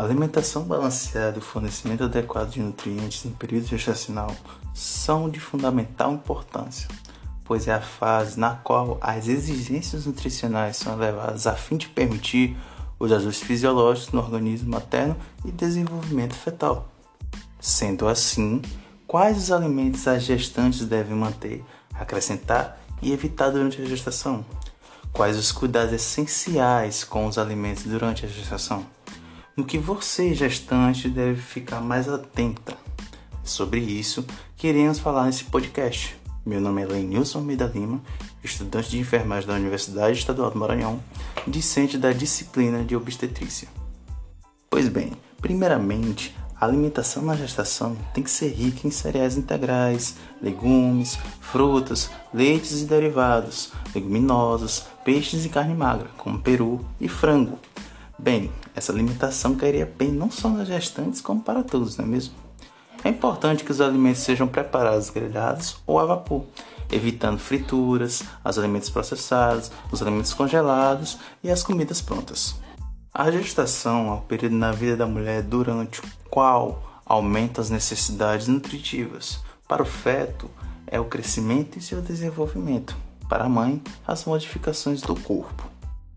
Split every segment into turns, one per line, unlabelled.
A alimentação balanceada e o fornecimento adequado de nutrientes em período gestacional são de fundamental importância, pois é a fase na qual as exigências nutricionais são elevadas a fim de permitir os ajustes fisiológicos no organismo materno e desenvolvimento fetal. Sendo assim, quais os alimentos as gestantes devem manter, acrescentar e evitar durante a gestação? Quais os cuidados essenciais com os alimentos durante a gestação? No que você, gestante, deve ficar mais atenta? Sobre isso, queremos falar nesse podcast. Meu nome é Lenilson Almeida Lima, estudante de enfermagem da Universidade Estadual do Maranhão, discente da disciplina de obstetrícia. Pois bem, primeiramente, a alimentação na gestação tem que ser rica em cereais integrais, legumes, frutas, leites e derivados, leguminosos, peixes e carne magra, como peru e frango. Bem, essa alimentação cairia bem não só nas gestantes, como para todos, não é mesmo? É importante que os alimentos sejam preparados grelhados ou a vapor, evitando frituras, os alimentos processados, os alimentos congelados e as comidas prontas. A gestação é o período na vida da mulher durante o qual aumenta as necessidades nutritivas. Para o feto, é o crescimento e seu desenvolvimento. Para a mãe, as modificações do corpo.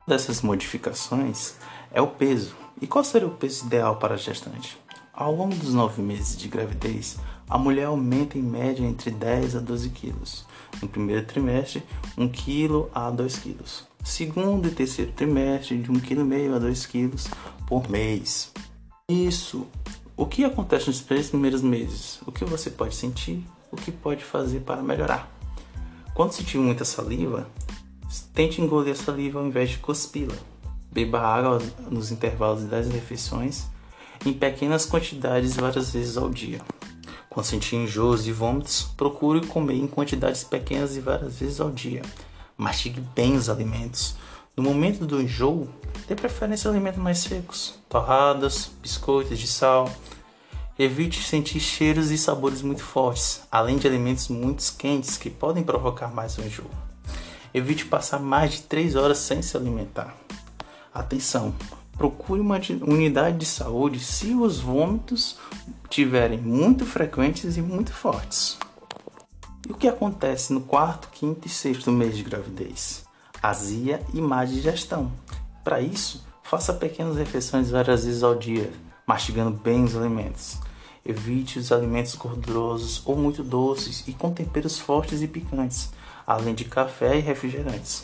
Dessas modificações é o peso. E qual seria o peso ideal para a gestante? Ao longo dos nove meses de gravidez, a mulher aumenta em média entre 10 a 12 quilos. No primeiro trimestre, 1 kg a 2 kg. Segundo e terceiro trimestre, de 1,5 kg a 2 kg por mês. Isso. O que acontece nos três primeiros meses? O que você pode sentir? O que pode fazer para melhorar? Quando sentir muita saliva, tente engolir a saliva ao invés de cuspi-la. Beba água nos intervalos das refeições em pequenas quantidades várias vezes ao dia. Quando sentir enjoos e vômitos, procure comer em quantidades pequenas e várias vezes ao dia. Mastigue bem os alimentos. No momento do enjoo, dê preferência a alimentos mais secos, torradas, biscoitos de sal. Evite sentir cheiros e sabores muito fortes, além de alimentos muito quentes que podem provocar mais um enjoo. Evite passar mais de 3 horas sem se alimentar. Atenção! procure uma unidade de saúde se os vômitos tiverem muito frequentes e muito fortes. E o que acontece no quarto, quinto e sexto mês de gravidez? Azia e má digestão. Para isso, faça pequenas refeições várias vezes ao dia, mastigando bem os alimentos. Evite os alimentos gordurosos ou muito doces e com temperos fortes e picantes, além de café e refrigerantes.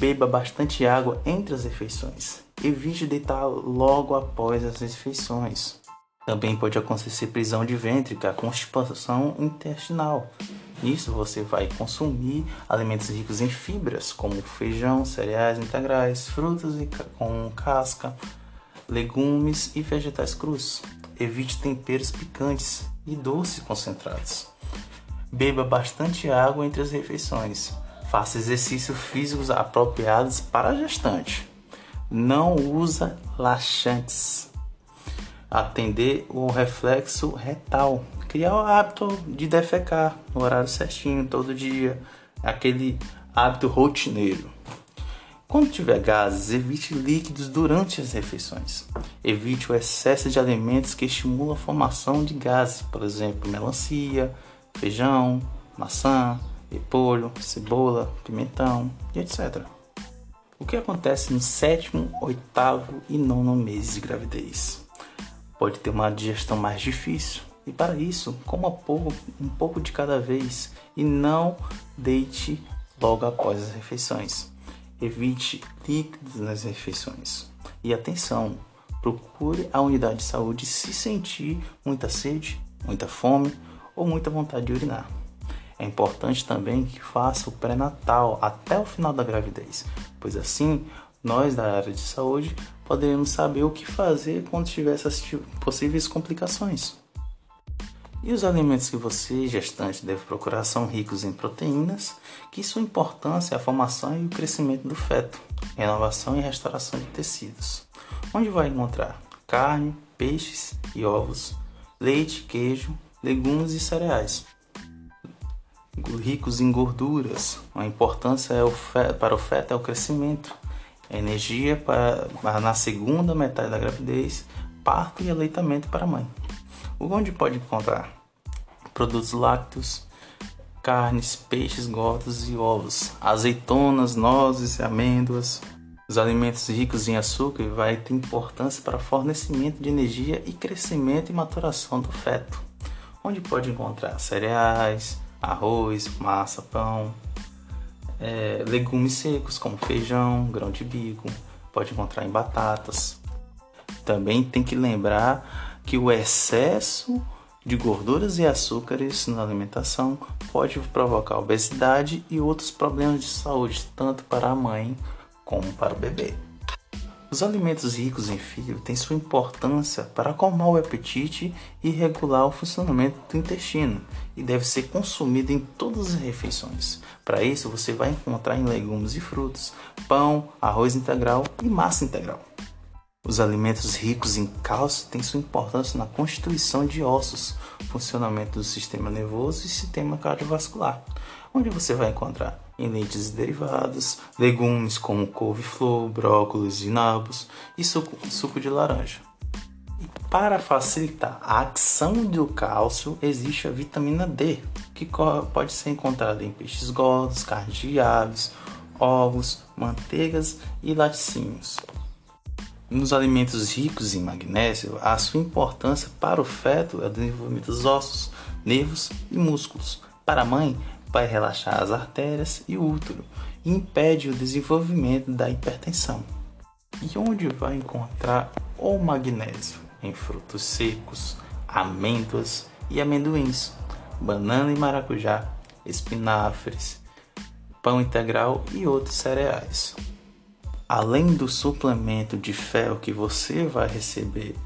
Beba bastante água entre as refeições. Evite deitar logo após as refeições. Também pode acontecer prisão de ventre, a constipação intestinal. Nisso você vai consumir alimentos ricos em fibras, como feijão, cereais integrais, frutas com casca, legumes e vegetais crus. Evite temperos picantes e doces concentrados. Beba bastante água entre as refeições. Faça exercícios físicos apropriados para gestante. Não usa laxantes. Atender o reflexo retal. Criar o hábito de defecar no horário certinho, todo dia. Aquele hábito rotineiro. Quando tiver gases, evite líquidos durante as refeições. Evite o excesso de alimentos que estimulam a formação de gases, por exemplo, melancia, feijão, maçã, repolho, cebola, pimentão e etc. O que acontece no sétimo, oitavo e nono mês de gravidez? Pode ter uma digestão mais difícil e para isso, coma pouco, um pouco de cada vez e não deite logo após as refeições. Evite líquidos nas refeições. E atenção, procure a unidade de saúde se sentir muita sede, muita fome ou muita vontade de urinar. É importante também que faça o pré-natal até o final da gravidez, pois assim nós da área de saúde poderemos saber o que fazer quando tiver essas possíveis complicações. E os alimentos que você, gestante, deve procurar são ricos em proteínas, que sua importância é a formação e o crescimento do feto, renovação e restauração de tecidos. Onde vai encontrar carne, peixes e ovos, leite, queijo, legumes e cereais ricos em gorduras. A importância é o para o feto é o crescimento, a energia para, na segunda metade da gravidez parto e aleitamento para a mãe. Onde pode encontrar produtos lácteos, carnes, peixes gordos e ovos, azeitonas, nozes amêndoas. Os alimentos ricos em açúcar vai ter importância para fornecimento de energia e crescimento e maturação do feto, onde pode encontrar cereais, arroz, massa, pão, é, legumes secos como feijão, grão de bico, pode encontrar em batatas. Também tem que lembrar que o excesso de gorduras e açúcares na alimentação pode provocar obesidade e outros problemas de saúde, tanto para a mãe como para o bebê. Os alimentos ricos em fibra têm sua importância para acalmar o apetite e regular o funcionamento do intestino e deve ser consumido em todas as refeições. Para isso, você vai encontrar em legumes e frutos, pão, arroz integral e massa integral. Os alimentos ricos em cálcio têm sua importância na constituição de ossos, funcionamento do sistema nervoso e sistema cardiovascular, onde você vai encontrar em leites e derivados, legumes como couve-flor, brócolis e nabos e suco, suco de laranja. E para facilitar a ação do cálcio, existe a vitamina D, que pode ser encontrada em peixes gordos, carnes de aves, ovos, manteigas e laticínios. Nos alimentos ricos em magnésio, a sua importância para o feto é o desenvolvimento dos ossos, nervos e músculos. Para a mãe, vai relaxar as artérias e o útero e impede o desenvolvimento da hipertensão. E onde vai encontrar o magnésio? Em frutos secos, amêndoas e amendoins, banana e maracujá, espinafres, pão integral e outros cereais além do suplemento de ferro que você vai receber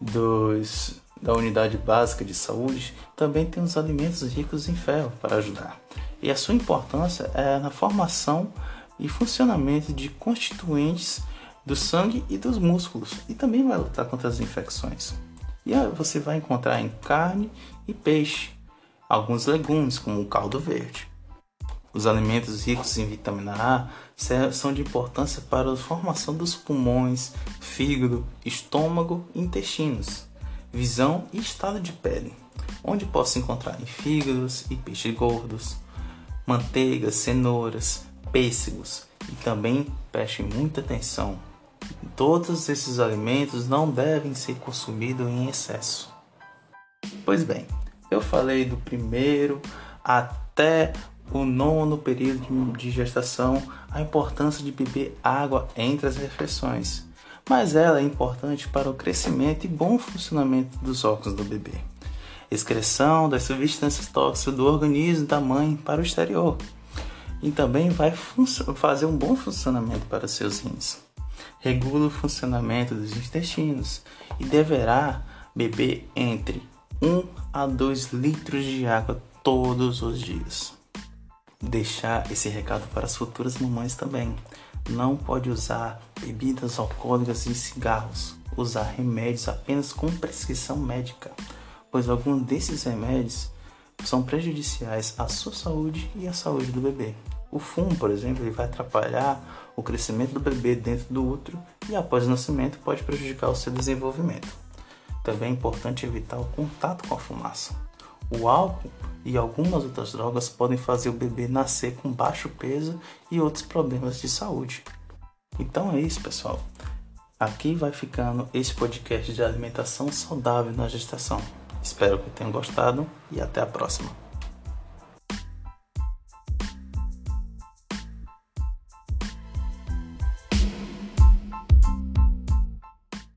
dos, da unidade básica de saúde, também tem os alimentos ricos em ferro para ajudar. E a sua importância é na formação e funcionamento de constituintes do sangue e dos músculos, e também vai lutar contra as infecções. E você vai encontrar em carne e peixe, alguns legumes, como o caldo verde. Os alimentos ricos em vitamina A são de importância para a formação dos pulmões, fígado, estômago e intestinos, visão e estado de pele, onde posso encontrar em fígados e peixes gordos, manteigas, cenouras, pêssegos e também preste muita atenção. Todos esses alimentos não devem ser consumidos em excesso. Pois bem, eu falei do primeiro até o nono período de gestação, a importância de beber água entre as refeições, mas ela é importante para o crescimento e bom funcionamento dos órgãos do bebê. Excreção das substâncias tóxicas do organismo da mãe para o exterior. E também vai fazer um bom funcionamento para seus rins. Regula o funcionamento dos intestinos e deverá beber entre 1 a 2 litros de água todos os dias deixar esse recado para as futuras mamães também. Não pode usar bebidas alcoólicas e cigarros. Usar remédios apenas com prescrição médica, pois alguns desses remédios são prejudiciais à sua saúde e à saúde do bebê. O fumo, por exemplo, ele vai atrapalhar o crescimento do bebê dentro do útero e após o nascimento pode prejudicar o seu desenvolvimento. Também é importante evitar o contato com a fumaça. O álcool e algumas outras drogas podem fazer o bebê nascer com baixo peso e outros problemas de saúde. Então é isso, pessoal. Aqui vai ficando esse podcast de alimentação saudável na gestação. Espero que tenham gostado e até a próxima.